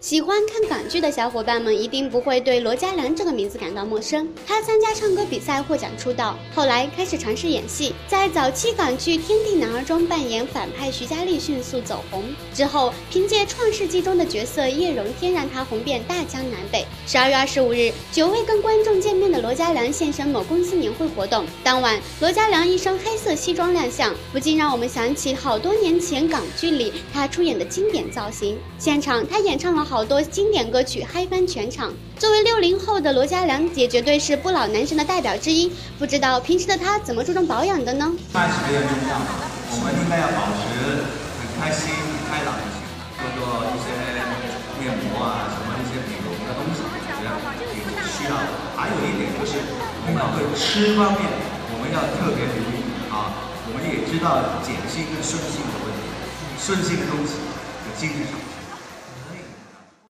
喜欢看港剧的小伙伴们一定不会对罗嘉良这个名字感到陌生。他参加唱歌比赛获奖出道，后来开始尝试演戏，在早期港剧《天地男儿》中扮演反派徐佳丽，迅速走红。之后凭借《创世纪》中的角色叶荣添，让他红遍大江南北。十二月二十五日，久未跟观众见面的罗嘉良现身某公司年会活动，当晚罗嘉良一身黑色西装亮相，不禁让我们想起好多年前港剧里他出演的经典造型。现场他演唱了。好多经典歌曲嗨翻全场。作为六零后的罗嘉良，也绝对是不老男神的代表之一。不知道平时的他怎么注重保养的呢？开始没有用上，我们应该要保持需要的。还有一点就是，领导对吃方面，我们要特别留意啊。我们也知道碱性跟酸性的问题，酸性的东西，有精神上。